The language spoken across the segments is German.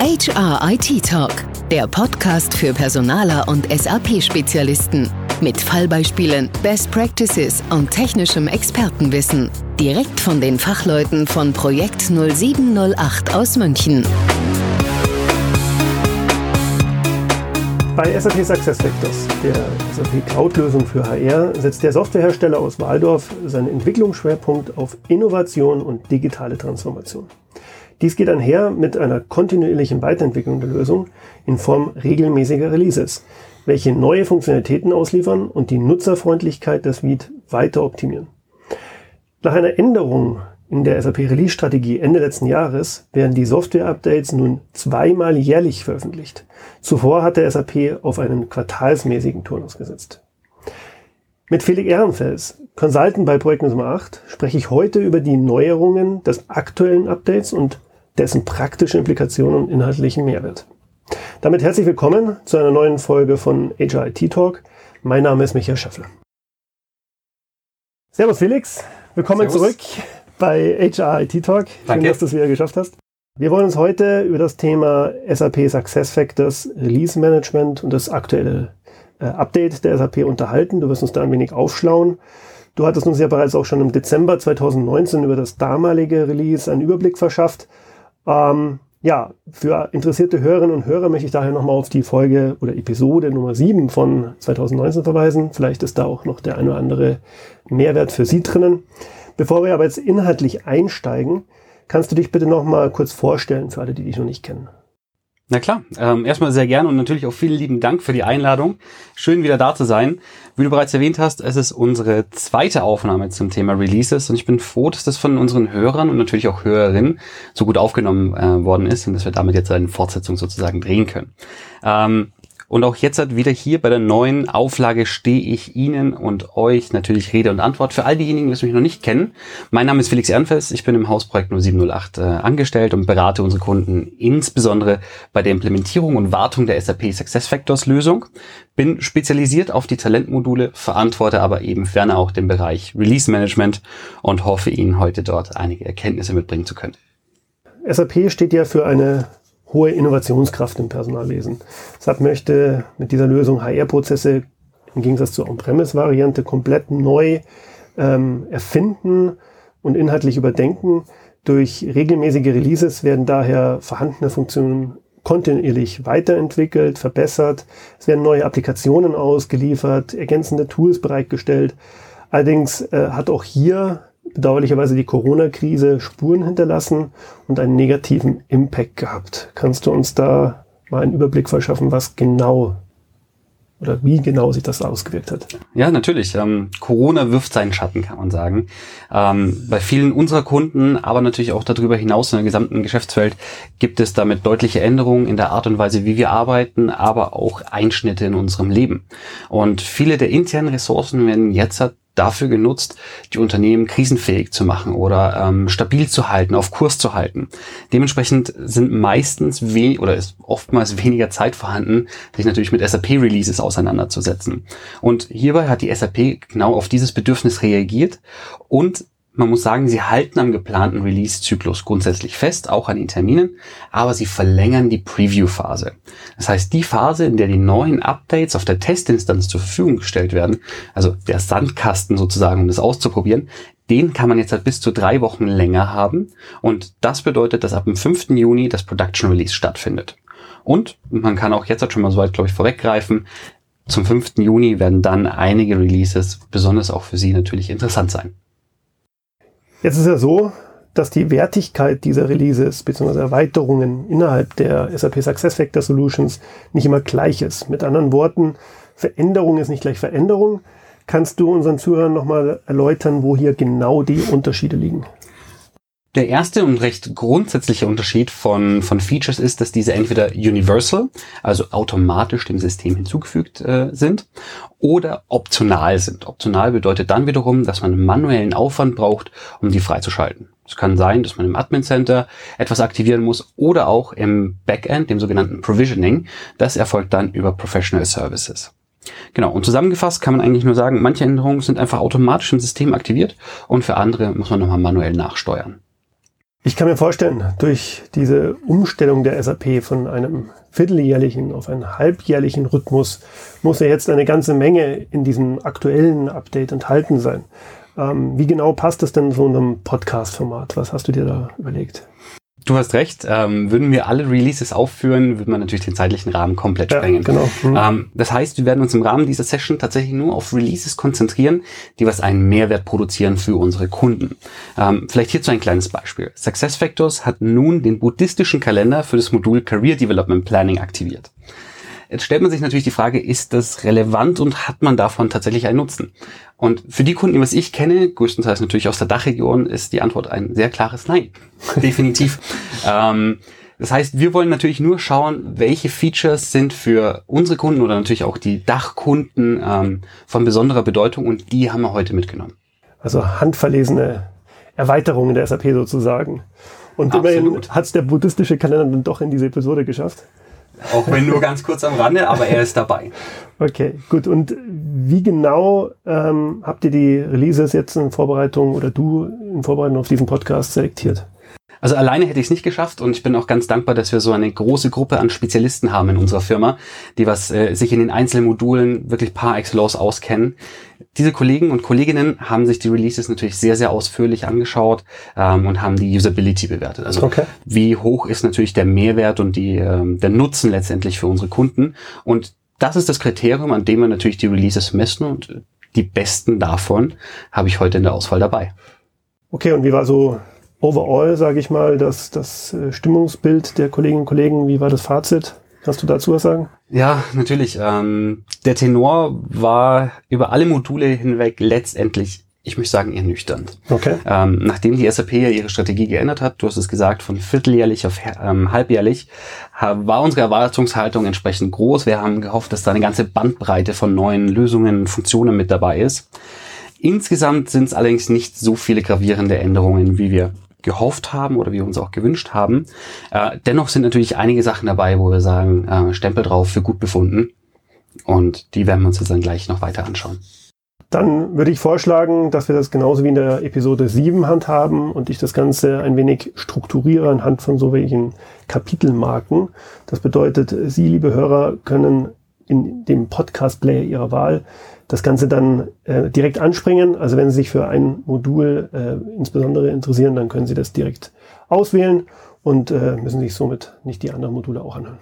HR IT Talk, der Podcast für Personaler und SAP-Spezialisten. Mit Fallbeispielen, Best Practices und technischem Expertenwissen. Direkt von den Fachleuten von Projekt 0708 aus München. Bei SAP SuccessFactors, der SAP Cloud-Lösung für HR, setzt der Softwarehersteller aus Waldorf seinen Entwicklungsschwerpunkt auf Innovation und digitale Transformation. Dies geht einher mit einer kontinuierlichen Weiterentwicklung der Lösung in Form regelmäßiger Releases, welche neue Funktionalitäten ausliefern und die Nutzerfreundlichkeit der Suite weiter optimieren. Nach einer Änderung in der SAP Release-Strategie Ende letzten Jahres werden die Software-Updates nun zweimal jährlich veröffentlicht. Zuvor hat der SAP auf einen quartalsmäßigen Turnus gesetzt. Mit Felix Ehrenfels, Consultant bei Projekt Nummer 8, spreche ich heute über die Neuerungen des aktuellen Updates und dessen praktische Implikationen und inhaltlichen Mehrwert. Damit herzlich willkommen zu einer neuen Folge von HRIT Talk. Mein Name ist Michael Schäffler. Servus Felix, willkommen Servus. zurück bei HR IT Talk. Danke. Schön, dass du es wieder geschafft hast. Wir wollen uns heute über das Thema SAP SuccessFactors Release Management und das aktuelle äh, Update der SAP unterhalten. Du wirst uns da ein wenig aufschlauen. Du hattest uns ja bereits auch schon im Dezember 2019 über das damalige Release einen Überblick verschafft. Ähm, ja, für interessierte Hörerinnen und Hörer möchte ich daher nochmal auf die Folge oder Episode Nummer 7 von 2019 verweisen. Vielleicht ist da auch noch der eine oder andere Mehrwert für Sie drinnen. Bevor wir aber jetzt inhaltlich einsteigen, kannst du dich bitte noch mal kurz vorstellen für alle, die dich noch nicht kennen. Na klar, ähm, erstmal sehr gerne und natürlich auch vielen lieben Dank für die Einladung. Schön wieder da zu sein. Wie du bereits erwähnt hast, es ist unsere zweite Aufnahme zum Thema Releases und ich bin froh, dass das von unseren Hörern und natürlich auch Hörerinnen so gut aufgenommen äh, worden ist und dass wir damit jetzt eine Fortsetzung sozusagen drehen können. Ähm, und auch jetzt halt wieder hier bei der neuen Auflage stehe ich Ihnen und euch natürlich Rede und Antwort. Für all diejenigen, die mich noch nicht kennen, mein Name ist Felix Ehrenfels. Ich bin im Hausprojekt 0708 äh, angestellt und berate unsere Kunden insbesondere bei der Implementierung und Wartung der SAP SuccessFactors Lösung. Bin spezialisiert auf die Talentmodule, verantworte aber eben ferner auch den Bereich Release Management und hoffe Ihnen heute dort einige Erkenntnisse mitbringen zu können. SAP steht ja für eine hohe Innovationskraft im Personalwesen. SAP möchte mit dieser Lösung HR-Prozesse im Gegensatz zur On-Premise-Variante komplett neu ähm, erfinden und inhaltlich überdenken. Durch regelmäßige Releases werden daher vorhandene Funktionen kontinuierlich weiterentwickelt, verbessert. Es werden neue Applikationen ausgeliefert, ergänzende Tools bereitgestellt. Allerdings äh, hat auch hier bedauerlicherweise die Corona-Krise Spuren hinterlassen und einen negativen Impact gehabt. Kannst du uns da mal einen Überblick verschaffen, was genau oder wie genau sich das ausgewirkt hat. Ja, natürlich. Ähm, Corona wirft seinen Schatten, kann man sagen. Ähm, bei vielen unserer Kunden, aber natürlich auch darüber hinaus in der gesamten Geschäftswelt gibt es damit deutliche Änderungen in der Art und Weise, wie wir arbeiten, aber auch Einschnitte in unserem Leben. Und viele der internen Ressourcen werden jetzt dafür genutzt, die Unternehmen krisenfähig zu machen oder ähm, stabil zu halten, auf Kurs zu halten. Dementsprechend sind meistens we oder ist oftmals weniger Zeit vorhanden, sich natürlich mit SAP-Releases auseinanderzusetzen. Und hierbei hat die SAP genau auf dieses Bedürfnis reagiert und man muss sagen, sie halten am geplanten Release-Zyklus grundsätzlich fest, auch an den Terminen, aber sie verlängern die Preview-Phase. Das heißt, die Phase, in der die neuen Updates auf der Testinstanz zur Verfügung gestellt werden, also der Sandkasten sozusagen, um das auszuprobieren, den kann man jetzt halt bis zu drei Wochen länger haben. Und das bedeutet, dass ab dem 5. Juni das Production Release stattfindet. Und man kann auch jetzt halt schon mal so weit, glaube ich, vorweggreifen. Zum 5. Juni werden dann einige Releases, besonders auch für Sie natürlich interessant sein. Jetzt ist ja so, dass die Wertigkeit dieser Releases bzw. Erweiterungen innerhalb der SAP SuccessFactor Solutions nicht immer gleich ist. Mit anderen Worten, Veränderung ist nicht gleich Veränderung. Kannst du unseren Zuhörern nochmal erläutern, wo hier genau die Unterschiede liegen? Der erste und recht grundsätzliche Unterschied von, von Features ist, dass diese entweder universal, also automatisch dem System hinzugefügt äh, sind, oder optional sind. Optional bedeutet dann wiederum, dass man manuellen Aufwand braucht, um die freizuschalten. Es kann sein, dass man im Admin Center etwas aktivieren muss oder auch im Backend, dem sogenannten Provisioning. Das erfolgt dann über Professional Services. Genau, und zusammengefasst kann man eigentlich nur sagen, manche Änderungen sind einfach automatisch im System aktiviert und für andere muss man nochmal manuell nachsteuern. Ich kann mir vorstellen, durch diese Umstellung der SAP von einem vierteljährlichen auf einen halbjährlichen Rhythmus muss ja jetzt eine ganze Menge in diesem aktuellen Update enthalten sein. Ähm, wie genau passt das denn so in einem Podcast-Format? Was hast du dir da überlegt? Du hast recht. Ähm, würden wir alle Releases aufführen, würde man natürlich den zeitlichen Rahmen komplett ja, sprengen. Genau. Mhm. Ähm, das heißt, wir werden uns im Rahmen dieser Session tatsächlich nur auf Releases konzentrieren, die was einen Mehrwert produzieren für unsere Kunden. Ähm, vielleicht hierzu ein kleines Beispiel. SuccessFactors hat nun den buddhistischen Kalender für das Modul Career Development Planning aktiviert. Jetzt stellt man sich natürlich die Frage, ist das relevant und hat man davon tatsächlich einen Nutzen? Und für die Kunden, die was ich kenne, größtenteils natürlich aus der Dachregion, ist die Antwort ein sehr klares Nein. Definitiv. ähm, das heißt, wir wollen natürlich nur schauen, welche Features sind für unsere Kunden oder natürlich auch die Dachkunden ähm, von besonderer Bedeutung und die haben wir heute mitgenommen. Also handverlesene Erweiterungen der SAP sozusagen. Und Absolut. immerhin hat es der buddhistische Kalender dann doch in diese Episode geschafft. Auch wenn nur ganz kurz am Rande, aber er ist dabei. Okay, gut. Und wie genau ähm, habt ihr die Releases jetzt in Vorbereitung oder du in Vorbereitung auf diesen Podcast selektiert? Also alleine hätte ich es nicht geschafft und ich bin auch ganz dankbar, dass wir so eine große Gruppe an Spezialisten haben in unserer Firma, die was äh, sich in den einzelnen Modulen wirklich par excellence auskennen. Diese Kollegen und Kolleginnen haben sich die Releases natürlich sehr, sehr ausführlich angeschaut ähm, und haben die Usability bewertet. Also okay. wie hoch ist natürlich der Mehrwert und die, ähm, der Nutzen letztendlich für unsere Kunden. Und das ist das Kriterium, an dem wir natürlich die Releases messen und die besten davon habe ich heute in der Auswahl dabei. Okay, und wie war so overall, sage ich mal, das, das äh, Stimmungsbild der Kolleginnen und Kollegen? Wie war das Fazit? Kannst du dazu was sagen? Ja, natürlich. Ähm, der Tenor war über alle Module hinweg letztendlich, ich möchte sagen, ernüchternd. Okay. Ähm, nachdem die SAP ja ihre Strategie geändert hat, du hast es gesagt, von vierteljährlich auf ähm, halbjährlich, war unsere Erwartungshaltung entsprechend groß. Wir haben gehofft, dass da eine ganze Bandbreite von neuen Lösungen, Funktionen mit dabei ist. Insgesamt sind es allerdings nicht so viele gravierende Änderungen, wie wir gehofft haben oder wir uns auch gewünscht haben. Äh, dennoch sind natürlich einige Sachen dabei, wo wir sagen, äh, Stempel drauf für gut befunden. Und die werden wir uns jetzt dann gleich noch weiter anschauen. Dann würde ich vorschlagen, dass wir das genauso wie in der Episode 7 handhaben und ich das Ganze ein wenig strukturiere anhand von so welchen Kapitelmarken. Das bedeutet, Sie, liebe Hörer, können in dem Podcast-Player Ihrer Wahl das Ganze dann äh, direkt anspringen. Also wenn Sie sich für ein Modul äh, insbesondere interessieren, dann können Sie das direkt auswählen und äh, müssen sich somit nicht die anderen Module auch anhören.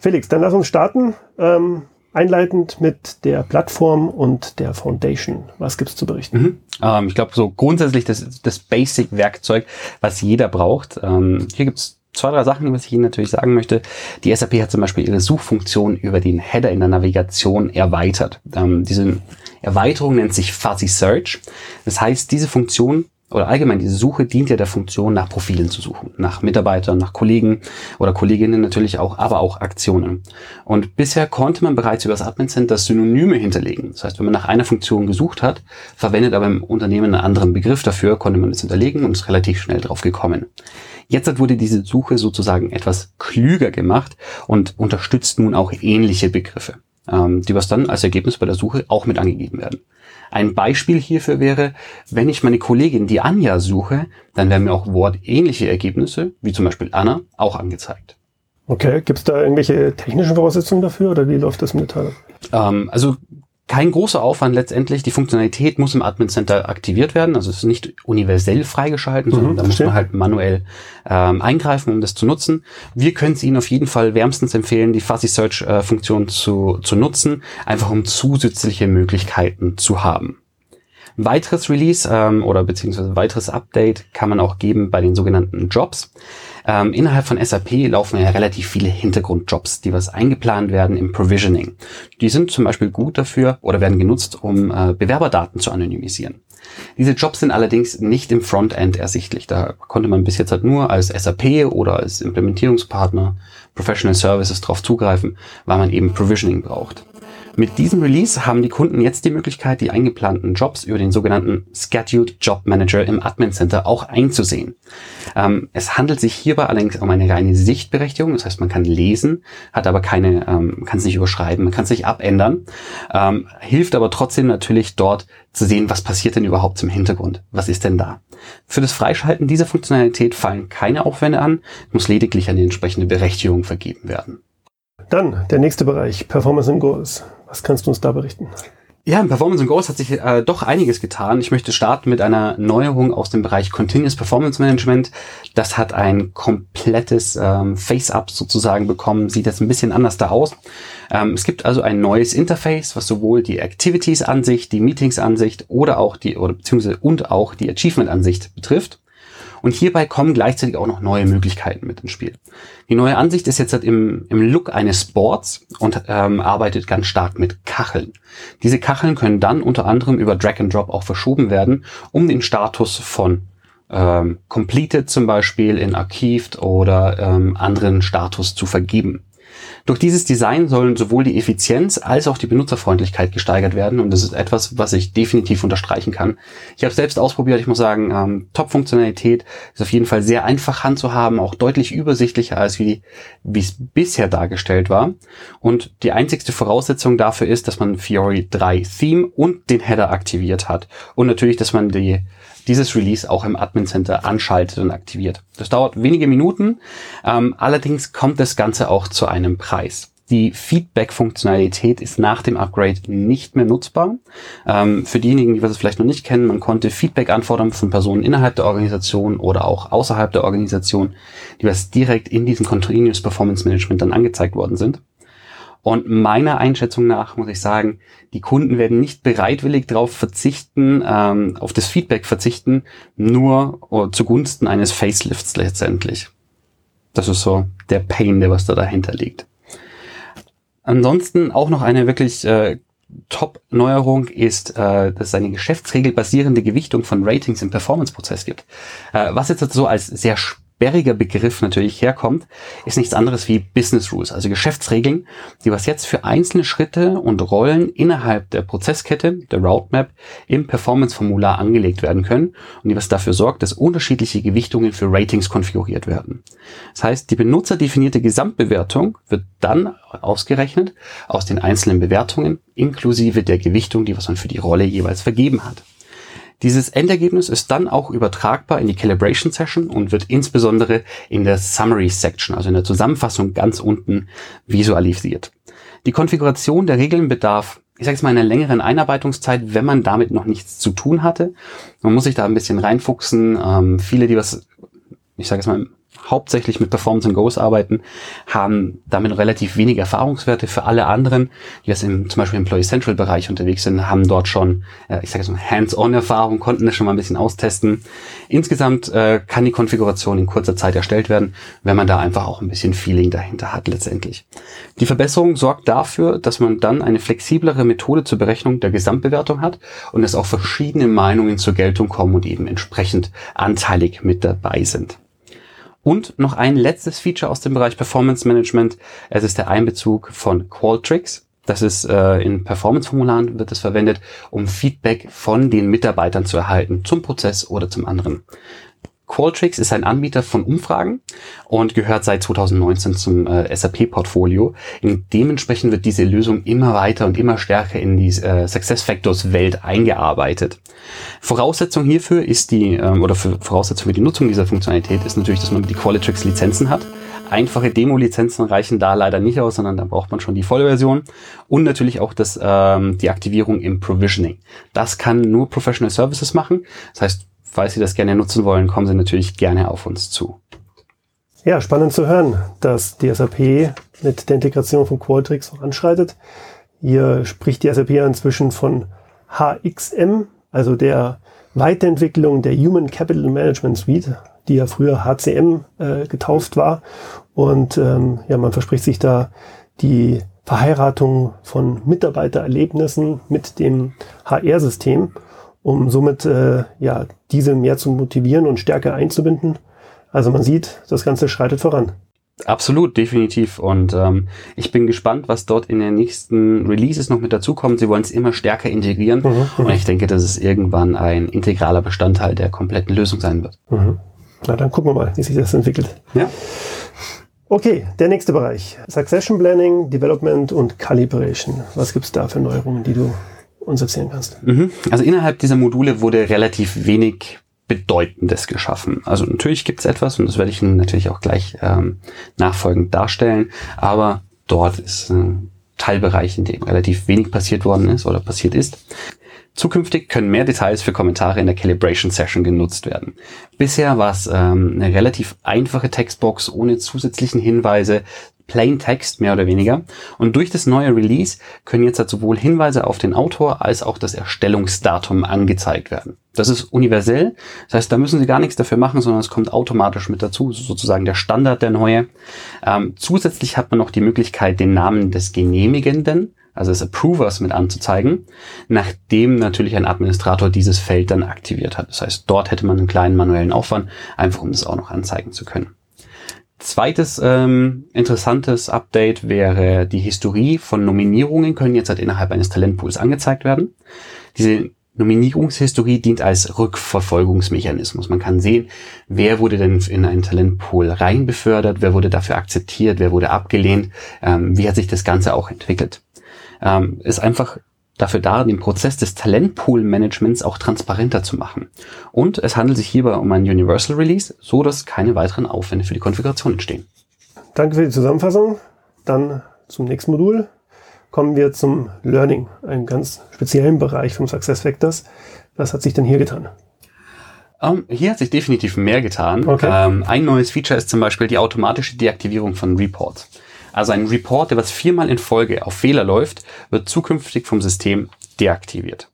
Felix, dann lass uns starten. Ähm, einleitend mit der Plattform und der Foundation. Was gibt's zu berichten? Mhm. Ähm, ich glaube, so grundsätzlich das, das Basic-Werkzeug, was jeder braucht. Ähm, hier gibt's zwei, drei Sachen, was ich Ihnen natürlich sagen möchte. Die SAP hat zum Beispiel ihre Suchfunktion über den Header in der Navigation erweitert. Ähm, diese Erweiterung nennt sich Fuzzy Search. Das heißt, diese Funktion oder allgemein diese Suche dient ja der Funktion, nach Profilen zu suchen, nach Mitarbeitern, nach Kollegen oder Kolleginnen natürlich auch, aber auch Aktionen. Und bisher konnte man bereits über das Admin Center Synonyme hinterlegen. Das heißt, wenn man nach einer Funktion gesucht hat, verwendet aber im Unternehmen einen anderen Begriff dafür, konnte man es hinterlegen und ist relativ schnell drauf gekommen. Jetzt wurde diese Suche sozusagen etwas klüger gemacht und unterstützt nun auch ähnliche Begriffe, ähm, die was dann als Ergebnis bei der Suche auch mit angegeben werden. Ein Beispiel hierfür wäre, wenn ich meine Kollegin, die Anja, suche, dann werden mir auch wortähnliche Ergebnisse, wie zum Beispiel Anna, auch angezeigt. Okay, gibt es da irgendwelche technischen Voraussetzungen dafür oder wie läuft das mit? Ähm, also kein großer Aufwand letztendlich. Die Funktionalität muss im Admin Center aktiviert werden. Also es ist nicht universell freigeschalten, mhm, sondern da muss man halt manuell ähm, eingreifen, um das zu nutzen. Wir können es Ihnen auf jeden Fall wärmstens empfehlen, die Fuzzy Search äh, Funktion zu, zu nutzen, einfach um zusätzliche Möglichkeiten zu haben. Ein weiteres Release ähm, oder beziehungsweise weiteres Update kann man auch geben bei den sogenannten Jobs. Ähm, innerhalb von SAP laufen ja relativ viele Hintergrundjobs, die was eingeplant werden im Provisioning. Die sind zum Beispiel gut dafür oder werden genutzt, um äh, Bewerberdaten zu anonymisieren. Diese Jobs sind allerdings nicht im Frontend ersichtlich. Da konnte man bis jetzt halt nur als SAP oder als Implementierungspartner Professional Services drauf zugreifen, weil man eben Provisioning braucht. Mit diesem Release haben die Kunden jetzt die Möglichkeit, die eingeplanten Jobs über den sogenannten Scheduled Job Manager im Admin Center auch einzusehen. Ähm, es handelt sich hierbei allerdings um eine reine Sichtberechtigung, das heißt, man kann lesen, hat aber keine, ähm, kann es nicht überschreiben, man kann es nicht abändern, ähm, hilft aber trotzdem natürlich dort zu sehen, was passiert denn überhaupt zum Hintergrund, was ist denn da. Für das Freischalten dieser Funktionalität fallen keine Aufwände an, muss lediglich eine entsprechende Berechtigung vergeben werden. Dann der nächste Bereich, Performance and Goals. Was kannst du uns da berichten? Ja, im Performance and Goals hat sich äh, doch einiges getan. Ich möchte starten mit einer Neuerung aus dem Bereich Continuous Performance Management. Das hat ein komplettes ähm, Face-Up sozusagen bekommen, sieht jetzt ein bisschen anders da aus. Ähm, es gibt also ein neues Interface, was sowohl die Activities-Ansicht, die Meetings-Ansicht oder auch die, oder beziehungsweise und auch die Achievement-Ansicht betrifft. Und hierbei kommen gleichzeitig auch noch neue Möglichkeiten mit ins Spiel. Die neue Ansicht ist jetzt halt im, im Look eines Boards und ähm, arbeitet ganz stark mit Kacheln. Diese Kacheln können dann unter anderem über Drag and Drop auch verschoben werden, um den Status von ähm, Completed zum Beispiel in Archived oder ähm, anderen Status zu vergeben. Durch dieses Design sollen sowohl die Effizienz als auch die Benutzerfreundlichkeit gesteigert werden und das ist etwas, was ich definitiv unterstreichen kann. Ich habe selbst ausprobiert, ich muss sagen, ähm, Top-Funktionalität ist auf jeden Fall sehr einfach handzuhaben, auch deutlich übersichtlicher als wie es bisher dargestellt war. Und die einzigste Voraussetzung dafür ist, dass man Fiori 3 Theme und den Header aktiviert hat und natürlich, dass man die dieses Release auch im Admin Center anschaltet und aktiviert. Das dauert wenige Minuten, ähm, allerdings kommt das Ganze auch zu einem Preis. Die Feedback-Funktionalität ist nach dem Upgrade nicht mehr nutzbar. Ähm, für diejenigen, die das vielleicht noch nicht kennen, man konnte Feedback anfordern von Personen innerhalb der Organisation oder auch außerhalb der Organisation, die was direkt in diesem Continuous Performance Management dann angezeigt worden sind. Und meiner Einschätzung nach muss ich sagen, die Kunden werden nicht bereitwillig darauf verzichten, ähm, auf das Feedback verzichten, nur oh, zugunsten eines Facelifts letztendlich. Das ist so der Pain, der was da dahinter liegt. Ansonsten auch noch eine wirklich äh, Top-Neuerung ist, äh, dass es eine geschäftsregelbasierende Gewichtung von Ratings im Performance-Prozess gibt. Äh, was jetzt so als sehr sperriger Begriff natürlich herkommt, ist nichts anderes wie Business Rules, also Geschäftsregeln, die was jetzt für einzelne Schritte und Rollen innerhalb der Prozesskette, der Roadmap, im Performance-Formular angelegt werden können und die was dafür sorgt, dass unterschiedliche Gewichtungen für Ratings konfiguriert werden. Das heißt, die benutzerdefinierte Gesamtbewertung wird dann ausgerechnet aus den einzelnen Bewertungen inklusive der Gewichtung, die was man für die Rolle jeweils vergeben hat. Dieses Endergebnis ist dann auch übertragbar in die Calibration Session und wird insbesondere in der Summary Section, also in der Zusammenfassung ganz unten visualisiert. Die Konfiguration der Regeln bedarf ich sage jetzt mal, einer längeren Einarbeitungszeit, wenn man damit noch nichts zu tun hatte. Man muss sich da ein bisschen reinfuchsen. Ähm, viele, die was, ich sage jetzt mal, hauptsächlich mit Performance and Goals arbeiten, haben damit relativ wenig Erfahrungswerte. Für alle anderen, die jetzt im, zum Beispiel im Employee Central Bereich unterwegs sind, haben dort schon, äh, ich sage jetzt mal, Hands-on-Erfahrung, konnten das schon mal ein bisschen austesten. Insgesamt äh, kann die Konfiguration in kurzer Zeit erstellt werden, wenn man da einfach auch ein bisschen Feeling dahinter hat letztendlich. Die Verbesserung sorgt dafür, dass man dann eine flexiblere Methode zur Berechnung der Gesamtbewertung hat und es auch verschiedene Meinungen zur Geltung kommen und eben entsprechend anteilig mit dabei sind. Und noch ein letztes Feature aus dem Bereich Performance Management. Es ist der Einbezug von Qualtrics. Das ist äh, in Performance-Formularen wird es verwendet, um Feedback von den Mitarbeitern zu erhalten zum Prozess oder zum anderen. Qualtrics ist ein Anbieter von Umfragen und gehört seit 2019 zum äh, SAP-Portfolio. Dementsprechend wird diese Lösung immer weiter und immer stärker in die äh, SuccessFactors-Welt eingearbeitet. Voraussetzung hierfür ist die, ähm, oder für Voraussetzung für die Nutzung dieser Funktionalität ist natürlich, dass man die Qualtrics-Lizenzen hat. Einfache Demo-Lizenzen reichen da leider nicht aus, sondern da braucht man schon die volle Version und natürlich auch das, ähm, die Aktivierung im Provisioning. Das kann nur Professional Services machen. Das heißt, falls Sie das gerne nutzen wollen, kommen Sie natürlich gerne auf uns zu. Ja, spannend zu hören, dass die SAP mit der Integration von Qualtrics voranschreitet. Hier spricht die SAP inzwischen von HXM, also der Weiterentwicklung der Human Capital Management Suite, die ja früher HCM äh, getauft war. Und ähm, ja, man verspricht sich da die Verheiratung von Mitarbeitererlebnissen mit dem HR-System um somit äh, ja diese mehr zu motivieren und stärker einzubinden. Also man sieht, das Ganze schreitet voran. Absolut, definitiv. Und ähm, ich bin gespannt, was dort in den nächsten Releases noch mit dazukommt. Sie wollen es immer stärker integrieren. Mhm, mhm, und ich denke, dass es irgendwann ein integraler Bestandteil der kompletten Lösung sein wird. Mhm. Na, dann gucken wir mal, wie sich das entwickelt. Ja. Okay, der nächste Bereich. Succession Planning, Development und Calibration. Was gibt es da für Neuerungen, die du uns erzählen kannst? Mhm. Also innerhalb dieser Module wurde relativ wenig Bedeutendes geschaffen. Also natürlich gibt es etwas und das werde ich natürlich auch gleich ähm, nachfolgend darstellen, aber dort ist ein Teilbereich, in dem relativ wenig passiert worden ist oder passiert ist. Zukünftig können mehr Details für Kommentare in der Calibration Session genutzt werden. Bisher war es ähm, eine relativ einfache Textbox ohne zusätzlichen Hinweise, Plain Text mehr oder weniger. Und durch das neue Release können jetzt halt sowohl Hinweise auf den Autor als auch das Erstellungsdatum angezeigt werden. Das ist universell, das heißt, da müssen Sie gar nichts dafür machen, sondern es kommt automatisch mit dazu, sozusagen der Standard der neue. Ähm, zusätzlich hat man noch die Möglichkeit, den Namen des Genehmigenden also des Approvers mit anzuzeigen, nachdem natürlich ein Administrator dieses Feld dann aktiviert hat. Das heißt, dort hätte man einen kleinen manuellen Aufwand, einfach um das auch noch anzeigen zu können. Zweites ähm, interessantes Update wäre die Historie von Nominierungen können jetzt halt innerhalb eines Talentpools angezeigt werden. Diese Nominierungshistorie dient als Rückverfolgungsmechanismus. Man kann sehen, wer wurde denn in einen Talentpool rein befördert, wer wurde dafür akzeptiert, wer wurde abgelehnt, ähm, wie hat sich das Ganze auch entwickelt ähm, ist einfach dafür da, den Prozess des Talentpool-Managements auch transparenter zu machen. Und es handelt sich hierbei um ein Universal Release, so dass keine weiteren Aufwände für die Konfiguration entstehen. Danke für die Zusammenfassung. Dann zum nächsten Modul kommen wir zum Learning, einem ganz speziellen Bereich vom SuccessFactors. Was hat sich denn hier getan? Um, ähm, hier hat sich definitiv mehr getan. Okay. Um, ähm, ein neues Feature ist zum Beispiel die automatische Deaktivierung von Reports. Also ein Report, der was viermal in Folge auf Fehler läuft, wird zukünftig vom System deaktiviert.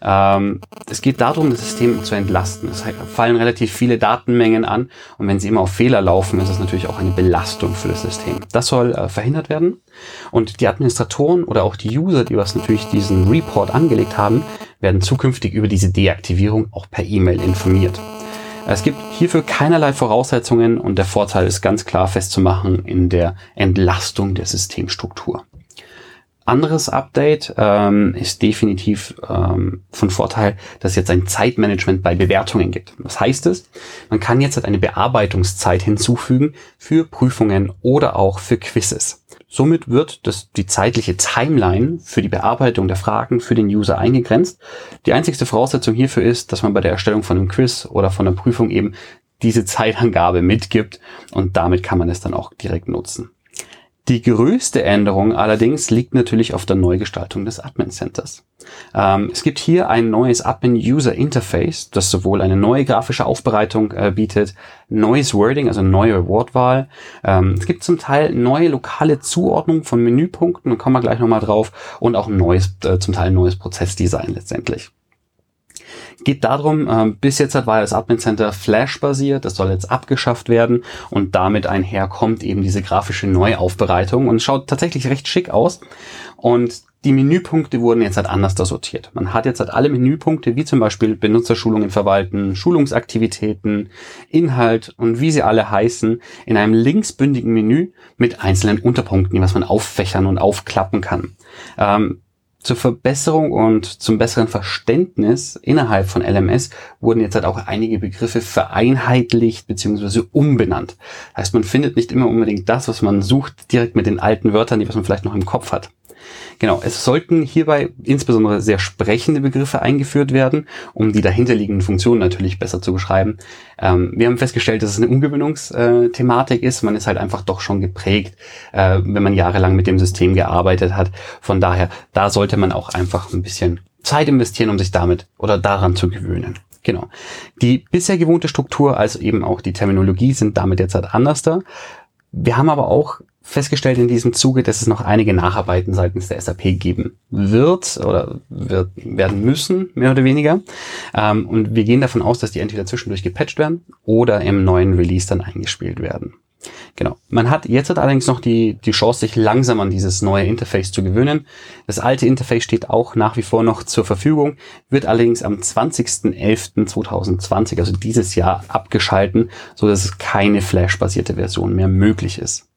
Ähm, es geht darum, das System zu entlasten. Es fallen relativ viele Datenmengen an und wenn sie immer auf Fehler laufen, ist das natürlich auch eine Belastung für das System. Das soll äh, verhindert werden und die Administratoren oder auch die User, die was natürlich diesen Report angelegt haben, werden zukünftig über diese Deaktivierung auch per E-Mail informiert. Es gibt hierfür keinerlei Voraussetzungen und der Vorteil ist ganz klar festzumachen in der Entlastung der Systemstruktur. Anderes Update ähm, ist definitiv ähm, von Vorteil, dass es jetzt ein Zeitmanagement bei Bewertungen gibt. Was heißt es? Man kann jetzt halt eine Bearbeitungszeit hinzufügen für Prüfungen oder auch für Quizzes. Somit wird das, die zeitliche Timeline für die Bearbeitung der Fragen für den User eingegrenzt. Die einzigste Voraussetzung hierfür ist, dass man bei der Erstellung von einem Quiz oder von einer Prüfung eben diese Zeitangabe mitgibt und damit kann man es dann auch direkt nutzen. Die größte Änderung allerdings liegt natürlich auf der Neugestaltung des Admin Centers. Ähm, es gibt hier ein neues Admin User Interface, das sowohl eine neue grafische Aufbereitung äh, bietet, neues Wording, also neue Wortwahl. Ähm, es gibt zum Teil neue lokale Zuordnung von Menüpunkten, da kommen wir gleich nochmal drauf, und auch neues, äh, zum Teil neues Prozessdesign letztendlich. Geht darum, äh, bis jetzt war das Admin Center Flash-basiert, das soll jetzt abgeschafft werden und damit einher kommt eben diese grafische Neuaufbereitung und schaut tatsächlich recht schick aus. Und die Menüpunkte wurden jetzt halt anders da sortiert. Man hat jetzt halt alle Menüpunkte, wie zum Beispiel Benutzerschulungen verwalten, Schulungsaktivitäten, Inhalt und wie sie alle heißen, in einem linksbündigen Menü mit einzelnen Unterpunkten, die was man auffächern und aufklappen kann. Ähm, zur Verbesserung und zum besseren Verständnis innerhalb von LMS wurden jetzt halt auch einige Begriffe vereinheitlicht bzw. umbenannt. Heißt, man findet nicht immer unbedingt das, was man sucht, direkt mit den alten Wörtern, die was man vielleicht noch im Kopf hat. Genau, es sollten hierbei insbesondere sehr sprechende Begriffe eingeführt werden, um die dahinterliegenden Funktionen natürlich besser zu beschreiben. Ähm, wir haben festgestellt, dass es eine Umgewöhnungsthematik ist. Man ist halt einfach doch schon geprägt, äh, wenn man jahrelang mit dem System gearbeitet hat. Von daher, da sollte man auch einfach ein bisschen Zeit investieren, um sich damit oder daran zu gewöhnen. Genau. Die bisher gewohnte Struktur, also eben auch die Terminologie, sind damit jetzt halt anders da. Wir haben aber auch festgestellt in diesem Zuge, dass es noch einige Nacharbeiten seitens der SAP geben wird oder wird, werden müssen, mehr oder weniger. Ähm, und wir gehen davon aus, dass die entweder zwischendurch gepatcht werden oder im neuen Release dann eingespielt werden. Genau. Man hat jetzt hat allerdings noch die, die Chance, sich langsam an dieses neue Interface zu gewöhnen. Das alte Interface steht auch nach wie vor noch zur Verfügung, wird allerdings am 20.11.2020, also dieses Jahr, abgeschalten, so dass es keine Flash-basierte Version mehr möglich ist.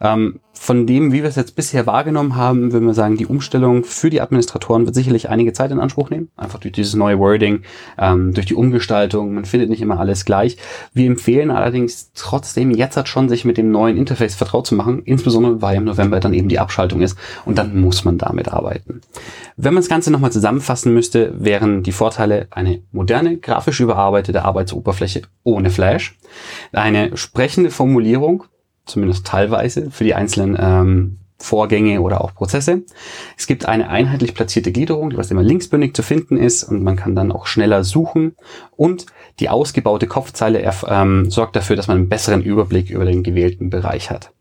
Ähm, von dem, wie wir es jetzt bisher wahrgenommen haben, würden wir sagen, die Umstellung für die Administratoren wird sicherlich einige Zeit in Anspruch nehmen. Einfach durch dieses neue Wording, ähm, durch die Umgestaltung. Man findet nicht immer alles gleich. Wir empfehlen allerdings trotzdem jetzt hat schon sich mit dem neuen Interface vertraut zu machen, insbesondere weil im November dann eben die Abschaltung ist und dann muss man damit arbeiten. Wenn man das Ganze nochmal zusammenfassen müsste, wären die Vorteile eine moderne, grafisch überarbeitete Arbeitsoberfläche ohne Flash, eine sprechende Formulierung, zumindest teilweise, für die einzelnen ähm, Vorgänge oder auch Prozesse. Es gibt eine einheitlich platzierte Gliederung, die was immer linksbündig zu finden ist und man kann dann auch schneller suchen. Und die ausgebaute Kopfzeile ähm, sorgt dafür, dass man einen besseren Überblick über den gewählten Bereich hat.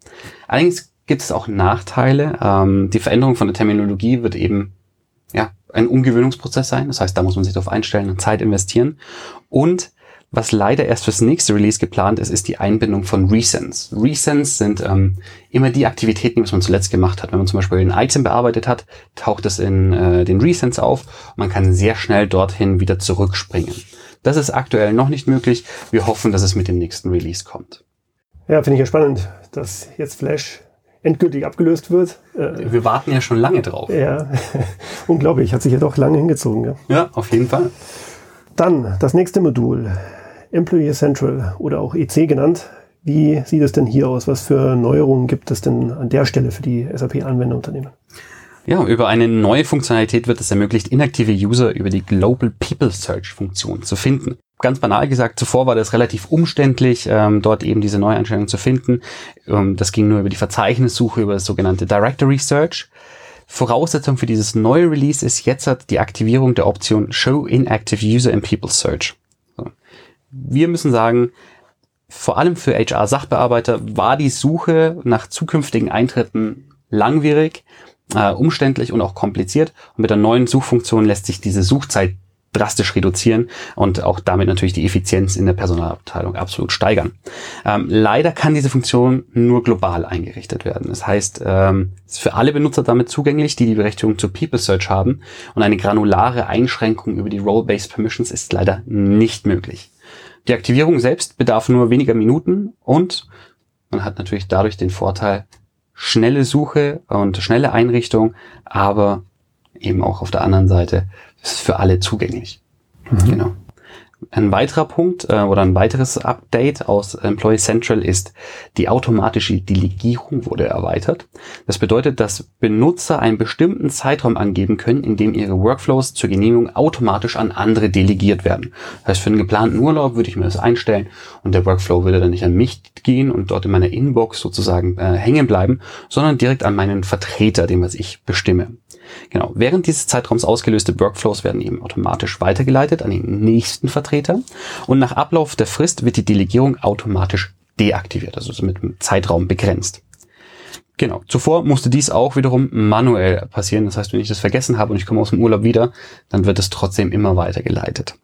Allerdings gibt es auch Nachteile. Ähm, die Veränderung von der Terminologie wird eben ja, ein Umgewöhnungsprozess sein. Das heißt, da muss man sich darauf einstellen und Zeit investieren. Und was leider erst fürs nächste Release geplant ist, ist die Einbindung von Resends. Resends sind ähm, immer die Aktivitäten, was man zuletzt gemacht hat. Wenn man zum Beispiel ein Item bearbeitet hat, taucht es in äh, den Resends auf und man kann sehr schnell dorthin wieder zurückspringen. Das ist aktuell noch nicht möglich. Wir hoffen, dass es mit dem nächsten Release kommt. Ja, finde ich ja spannend, dass jetzt Flash endgültig abgelöst wird. Äh, Wir warten ja schon lange drauf. Ja, unglaublich, hat sich ja doch lange hingezogen. Ja, ja auf jeden Fall. Dann das nächste Modul, Employee Central oder auch EC genannt. Wie sieht es denn hier aus? Was für Neuerungen gibt es denn an der Stelle für die SAP-Anwenderunternehmen? Ja, über eine neue Funktionalität wird es ermöglicht, inaktive User über die Global People Search Funktion zu finden. Ganz banal gesagt, zuvor war das relativ umständlich, ähm, dort eben diese Neueinstellungen zu finden. Ähm, das ging nur über die Verzeichnissuche, über das sogenannte Directory Search. Voraussetzung für dieses neue Release ist jetzt die Aktivierung der Option Show Inactive User in People Search. Wir müssen sagen, vor allem für HR-Sachbearbeiter war die Suche nach zukünftigen Eintritten langwierig, äh, umständlich und auch kompliziert. Und mit der neuen Suchfunktion lässt sich diese Suchzeit drastisch reduzieren und auch damit natürlich die Effizienz in der Personalabteilung absolut steigern. Ähm, leider kann diese Funktion nur global eingerichtet werden. Das heißt, ähm, ist für alle Benutzer damit zugänglich, die die Berechtigung zur People Search haben und eine granulare Einschränkung über die Role-Based Permissions ist leider nicht möglich. Die Aktivierung selbst bedarf nur weniger Minuten und man hat natürlich dadurch den Vorteil, schnelle Suche und schnelle Einrichtung, aber eben auch auf der anderen Seite ist es für alle zugänglich. Mhm. Genau. Ein weiterer Punkt äh, oder ein weiteres Update aus Employee Central ist, die automatische Delegierung wurde erweitert. Das bedeutet, dass Benutzer einen bestimmten Zeitraum angeben können, in dem ihre Workflows zur Genehmigung automatisch an andere delegiert werden. Das heißt, für einen geplanten Urlaub würde ich mir das einstellen und der Workflow würde dann nicht an mich gehen und dort in meiner Inbox sozusagen äh, hängen bleiben, sondern direkt an meinen Vertreter, den was ich bestimme. Genau. Während dieses Zeitraums ausgelöste Workflows werden eben automatisch weitergeleitet an den nächsten Vertreter und nach Ablauf der Frist wird die Delegierung automatisch deaktiviert, also mit einem Zeitraum begrenzt. Genau. Zuvor musste dies auch wiederum manuell passieren. Das heißt, wenn ich das vergessen habe und ich komme aus dem Urlaub wieder, dann wird es trotzdem immer weitergeleitet.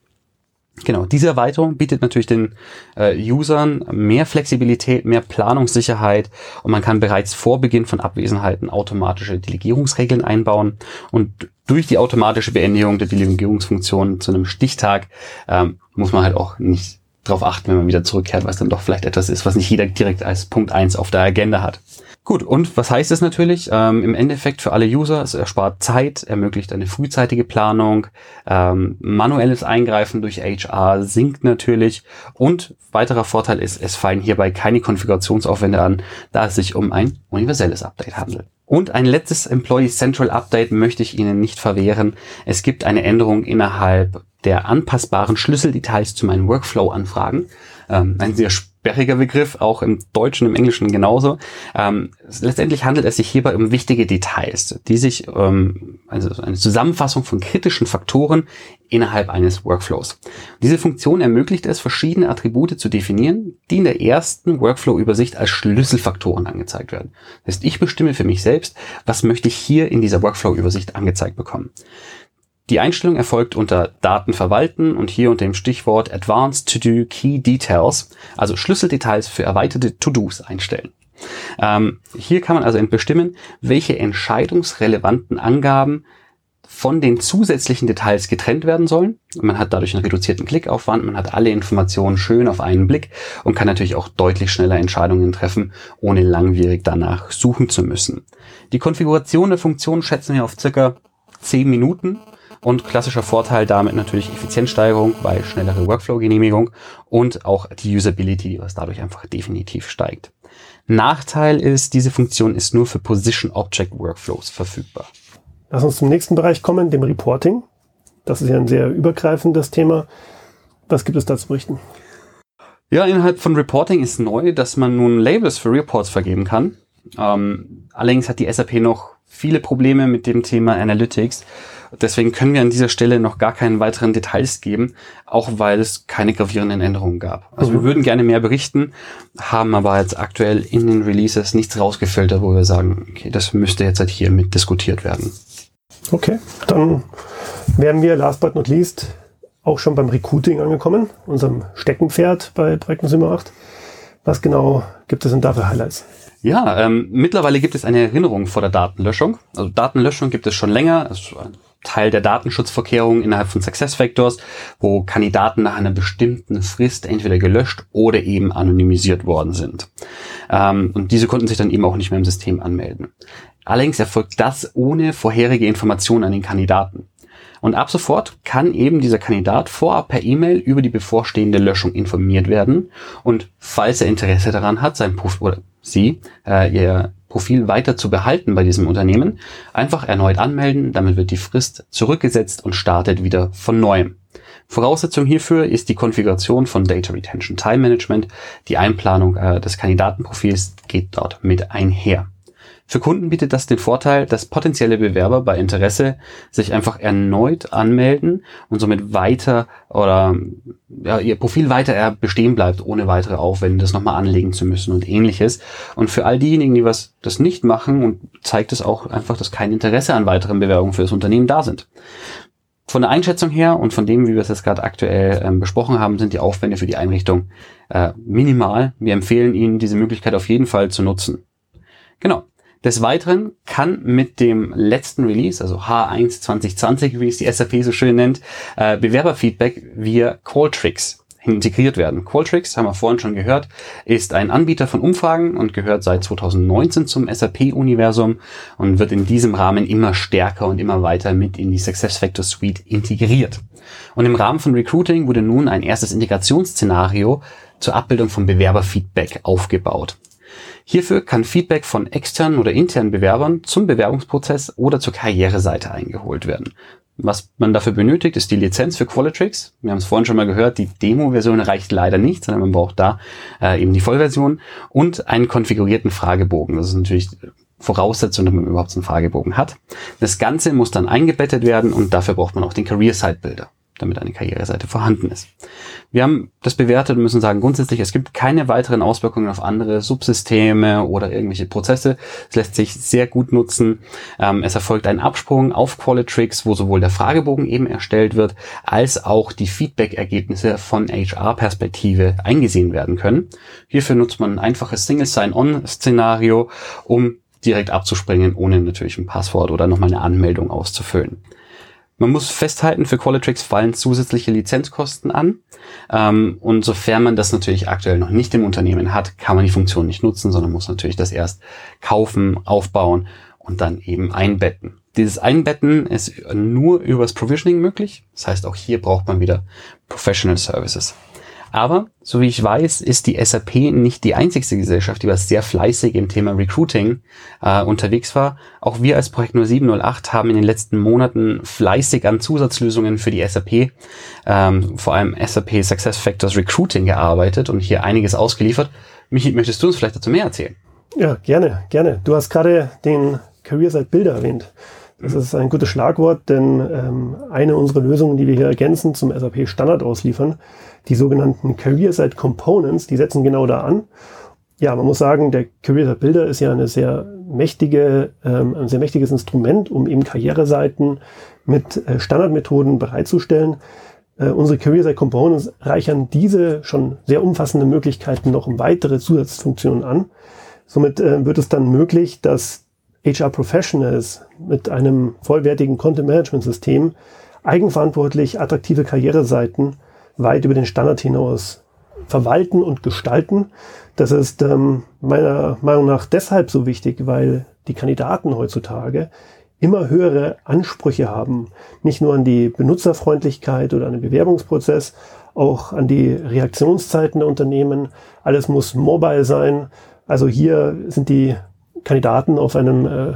Genau, diese Erweiterung bietet natürlich den äh, Usern mehr Flexibilität, mehr Planungssicherheit und man kann bereits vor Beginn von Abwesenheiten automatische Delegierungsregeln einbauen und durch die automatische Beendigung der Delegierungsfunktion zu einem Stichtag ähm, muss man halt auch nicht darauf achten, wenn man wieder zurückkehrt, was dann doch vielleicht etwas ist, was nicht jeder direkt als Punkt eins auf der Agenda hat. Gut, und was heißt es natürlich? Ähm, Im Endeffekt für alle User, es erspart Zeit, ermöglicht eine frühzeitige Planung, ähm, manuelles Eingreifen durch HR sinkt natürlich und weiterer Vorteil ist, es fallen hierbei keine Konfigurationsaufwände an, da es sich um ein universelles Update handelt. Und ein letztes Employee Central Update möchte ich Ihnen nicht verwehren. Es gibt eine Änderung innerhalb der anpassbaren Schlüsseldetails zu meinen Workflow-Anfragen. Ähm, ein sehr sperriger Begriff, auch im Deutschen, im Englischen genauso. Ähm, letztendlich handelt es sich hierbei um wichtige Details, die sich, ähm, also eine Zusammenfassung von kritischen Faktoren innerhalb eines Workflows. Diese Funktion ermöglicht es, verschiedene Attribute zu definieren, die in der ersten Workflow-Übersicht als Schlüsselfaktoren angezeigt werden. Das heißt, ich bestimme für mich selbst, was möchte ich hier in dieser Workflow-Übersicht angezeigt bekommen. Die Einstellung erfolgt unter Daten verwalten und hier unter dem Stichwort Advanced To-Do Key Details, also Schlüsseldetails für erweiterte To-Dos einstellen. Ähm, hier kann man also bestimmen, welche entscheidungsrelevanten Angaben von den zusätzlichen Details getrennt werden sollen. Man hat dadurch einen reduzierten Klickaufwand, man hat alle Informationen schön auf einen Blick und kann natürlich auch deutlich schneller Entscheidungen treffen, ohne langwierig danach suchen zu müssen. Die Konfiguration der Funktion schätzen wir auf circa 10 Minuten und klassischer Vorteil damit natürlich Effizienzsteigerung bei schnellere Workflow-Genehmigung und auch die Usability, was dadurch einfach definitiv steigt. Nachteil ist, diese Funktion ist nur für Position Object Workflows verfügbar. Lass uns zum nächsten Bereich kommen, dem Reporting. Das ist ja ein sehr übergreifendes Thema. Was gibt es da zu berichten? Ja, innerhalb von Reporting ist neu, dass man nun Labels für Reports vergeben kann. Ähm, allerdings hat die SAP noch viele Probleme mit dem Thema Analytics. Deswegen können wir an dieser Stelle noch gar keinen weiteren Details geben, auch weil es keine gravierenden Änderungen gab. Also mhm. wir würden gerne mehr berichten, haben aber jetzt aktuell in den Releases nichts rausgefiltert, wo wir sagen, okay, das müsste jetzt halt hier mit diskutiert werden. Okay, dann wären wir last but not least auch schon beim Recruiting angekommen, unserem Steckenpferd bei Projekt 8. Was genau gibt es denn da für Highlights? Ja, ähm, mittlerweile gibt es eine Erinnerung vor der Datenlöschung. Also Datenlöschung gibt es schon länger. Ist ein Teil der Datenschutzvorkehrungen innerhalb von SuccessFactors, wo Kandidaten nach einer bestimmten Frist entweder gelöscht oder eben anonymisiert worden sind. Ähm, und diese konnten sich dann eben auch nicht mehr im System anmelden. Allerdings erfolgt das ohne vorherige Informationen an den Kandidaten. Und ab sofort kann eben dieser Kandidat vorab per E-Mail über die bevorstehende Löschung informiert werden. Und falls er Interesse daran hat, sein Profil oder sie äh, ihr Profil weiter zu behalten bei diesem Unternehmen, einfach erneut anmelden. Damit wird die Frist zurückgesetzt und startet wieder von neuem. Voraussetzung hierfür ist die Konfiguration von Data Retention Time Management. Die Einplanung äh, des Kandidatenprofils geht dort mit einher. Für Kunden bietet das den Vorteil, dass potenzielle Bewerber bei Interesse sich einfach erneut anmelden und somit weiter oder ja, ihr Profil weiter bestehen bleibt, ohne weitere Aufwände, das nochmal anlegen zu müssen und ähnliches. Und für all diejenigen, die was das nicht machen, und zeigt es auch einfach, dass kein Interesse an weiteren Bewerbungen für das Unternehmen da sind. Von der Einschätzung her und von dem, wie wir es jetzt gerade aktuell ähm, besprochen haben, sind die Aufwände für die Einrichtung äh, minimal. Wir empfehlen Ihnen, diese Möglichkeit auf jeden Fall zu nutzen. Genau. Des Weiteren kann mit dem letzten Release, also H1 2020, wie es die SAP so schön nennt, äh, Bewerberfeedback via Qualtrics integriert werden. Qualtrics, haben wir vorhin schon gehört, ist ein Anbieter von Umfragen und gehört seit 2019 zum SAP-Universum und wird in diesem Rahmen immer stärker und immer weiter mit in die SuccessFactors Suite integriert. Und im Rahmen von Recruiting wurde nun ein erstes Integrationsszenario zur Abbildung von Bewerberfeedback aufgebaut. Hierfür kann Feedback von externen oder internen Bewerbern zum Bewerbungsprozess oder zur Karriereseite eingeholt werden. Was man dafür benötigt, ist die Lizenz für Qualitrix. Wir haben es vorhin schon mal gehört, die Demo-Version reicht leider nicht, sondern man braucht da äh, eben die Vollversion und einen konfigurierten Fragebogen. Das ist natürlich Voraussetzung, damit man überhaupt so einen Fragebogen hat. Das Ganze muss dann eingebettet werden und dafür braucht man auch den Career Site Builder damit eine Karriereseite vorhanden ist. Wir haben das bewertet und müssen sagen, grundsätzlich, es gibt keine weiteren Auswirkungen auf andere Subsysteme oder irgendwelche Prozesse. Es lässt sich sehr gut nutzen. Ähm, es erfolgt ein Absprung auf Qualitrix, wo sowohl der Fragebogen eben erstellt wird, als auch die Feedback-Ergebnisse von HR-Perspektive eingesehen werden können. Hierfür nutzt man ein einfaches Single Sign-On-Szenario, um direkt abzuspringen, ohne natürlich ein Passwort oder nochmal eine Anmeldung auszufüllen. Man muss festhalten, für Qualitrix fallen zusätzliche Lizenzkosten an. Ähm, und sofern man das natürlich aktuell noch nicht im Unternehmen hat, kann man die Funktion nicht nutzen, sondern muss natürlich das erst kaufen, aufbauen und dann eben einbetten. Dieses Einbetten ist nur übers Provisioning möglich. Das heißt, auch hier braucht man wieder Professional Services. Aber, so wie ich weiß, ist die SAP nicht die einzigste Gesellschaft, die was sehr fleißig im Thema Recruiting äh, unterwegs war. Auch wir als Projekt 0708 haben in den letzten Monaten fleißig an Zusatzlösungen für die SAP, ähm, vor allem SAP SuccessFactors Recruiting gearbeitet und hier einiges ausgeliefert. Michi, möchtest du uns vielleicht dazu mehr erzählen? Ja, gerne, gerne. Du hast gerade den Career Site Builder erwähnt. Das ist ein gutes Schlagwort, denn ähm, eine unserer Lösungen, die wir hier ergänzen zum SAP Standard ausliefern, die sogenannten Career-Side Components, die setzen genau da an. Ja, man muss sagen, der Career-Side Builder ist ja eine sehr mächtige, ähm, ein sehr mächtiges Instrument, um eben Karriereseiten mit äh, Standardmethoden bereitzustellen. Äh, unsere Career-Side Components reichern diese schon sehr umfassende Möglichkeiten noch um weitere Zusatzfunktionen an. Somit äh, wird es dann möglich, dass HR Professionals mit einem vollwertigen Content Management System eigenverantwortlich attraktive Karriereseiten weit über den Standard hinaus verwalten und gestalten. Das ist ähm, meiner Meinung nach deshalb so wichtig, weil die Kandidaten heutzutage immer höhere Ansprüche haben, nicht nur an die Benutzerfreundlichkeit oder an den Bewerbungsprozess, auch an die Reaktionszeiten der Unternehmen. Alles muss mobile sein. Also hier sind die Kandidaten auf einem, äh,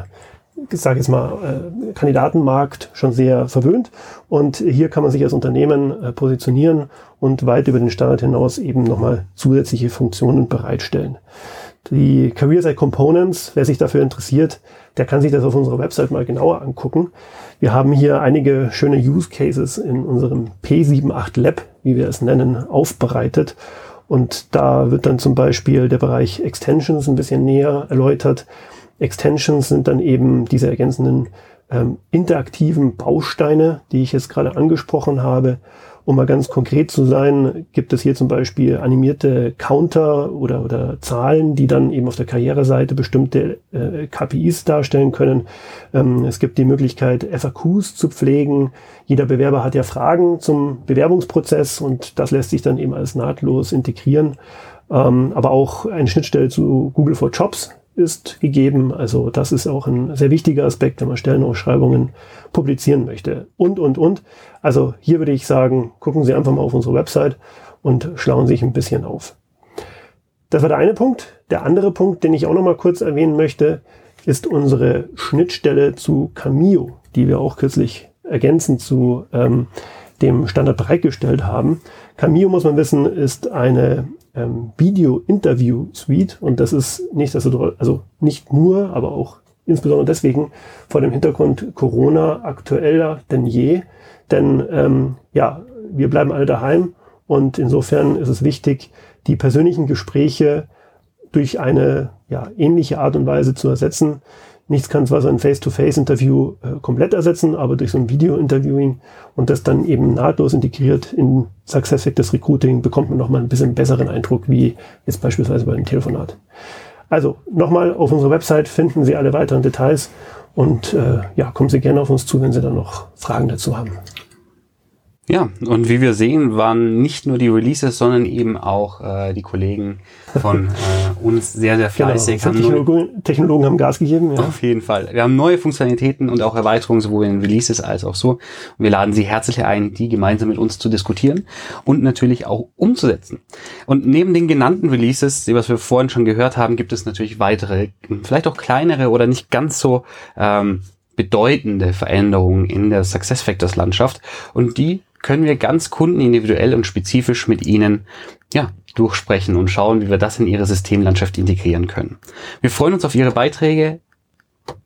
ich sage jetzt mal, äh, Kandidatenmarkt schon sehr verwöhnt. Und hier kann man sich als Unternehmen äh, positionieren und weit über den Standard hinaus eben nochmal zusätzliche Funktionen bereitstellen. Die Career Site Components, wer sich dafür interessiert, der kann sich das auf unserer Website mal genauer angucken. Wir haben hier einige schöne Use Cases in unserem P78 Lab, wie wir es nennen, aufbereitet. Und da wird dann zum Beispiel der Bereich Extensions ein bisschen näher erläutert. Extensions sind dann eben diese ergänzenden ähm, interaktiven Bausteine, die ich jetzt gerade angesprochen habe. Um mal ganz konkret zu sein, gibt es hier zum Beispiel animierte Counter oder, oder Zahlen, die dann eben auf der Karriereseite bestimmte äh, KPIs darstellen können. Ähm, es gibt die Möglichkeit, FAQs zu pflegen. Jeder Bewerber hat ja Fragen zum Bewerbungsprozess und das lässt sich dann eben als nahtlos integrieren. Ähm, aber auch eine Schnittstelle zu Google for Jobs ist gegeben. Also das ist auch ein sehr wichtiger Aspekt, wenn man Stellenausschreibungen publizieren möchte. Und, und, und. Also hier würde ich sagen, gucken Sie einfach mal auf unsere Website und schlauen sich ein bisschen auf. Das war der eine Punkt. Der andere Punkt, den ich auch noch mal kurz erwähnen möchte, ist unsere Schnittstelle zu Cameo, die wir auch kürzlich ergänzend zu ähm, dem Standard bereitgestellt haben. Cameo, muss man wissen, ist eine ähm, Video-Interview-Suite. Und das ist nicht, also nicht nur, aber auch insbesondere deswegen vor dem Hintergrund Corona aktueller denn je. Denn ähm, ja, wir bleiben alle daheim. Und insofern ist es wichtig, die persönlichen Gespräche durch eine ja, ähnliche Art und Weise zu ersetzen, Nichts kann zwar so ein Face-to-Face-Interview äh, komplett ersetzen, aber durch so ein Video-Interviewing und das dann eben nahtlos integriert in SuccessFactors Recruiting bekommt man nochmal ein bisschen besseren Eindruck, wie jetzt beispielsweise bei einem Telefonat. Also nochmal auf unserer Website finden Sie alle weiteren Details und äh, ja, kommen Sie gerne auf uns zu, wenn Sie dann noch Fragen dazu haben. Ja, und wie wir sehen, waren nicht nur die Releases, sondern eben auch äh, die Kollegen von äh, uns sehr, sehr genau. fleißig. Genau. Technologen, Technologen haben Gas gegeben. Ja. Auf jeden Fall. Wir haben neue Funktionalitäten und auch Erweiterungen sowohl in Releases als auch so. Und wir laden Sie herzlich ein, die gemeinsam mit uns zu diskutieren und natürlich auch umzusetzen. Und neben den genannten Releases, die was wir vorhin schon gehört haben, gibt es natürlich weitere, vielleicht auch kleinere oder nicht ganz so ähm, bedeutende Veränderungen in der SuccessFactors Landschaft und die können wir ganz kundenindividuell und spezifisch mit Ihnen ja, durchsprechen und schauen, wie wir das in Ihre Systemlandschaft integrieren können. Wir freuen uns auf Ihre Beiträge,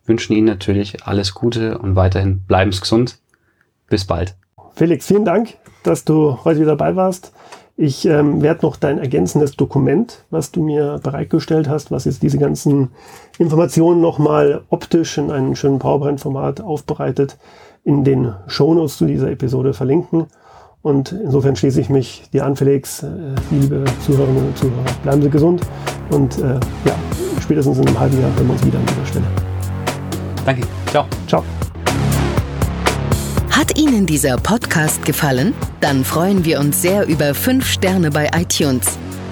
wünschen Ihnen natürlich alles Gute und weiterhin bleiben Sie gesund. Bis bald. Felix, vielen Dank, dass du heute wieder dabei warst. Ich ähm, werde noch dein ergänzendes Dokument, was du mir bereitgestellt hast, was jetzt diese ganzen Informationen nochmal optisch in einem schönen PowerPoint-Format aufbereitet, in den Shownotes zu dieser Episode verlinken. Und insofern schließe ich mich dir an, Felix, äh, liebe Zuhörerinnen und Zuhörer. Bleiben Sie gesund und äh, ja, spätestens in einem halben Jahr hören wir uns wieder an dieser Stelle. Danke. Ciao. Ciao. Hat Ihnen dieser Podcast gefallen? Dann freuen wir uns sehr über 5 Sterne bei iTunes.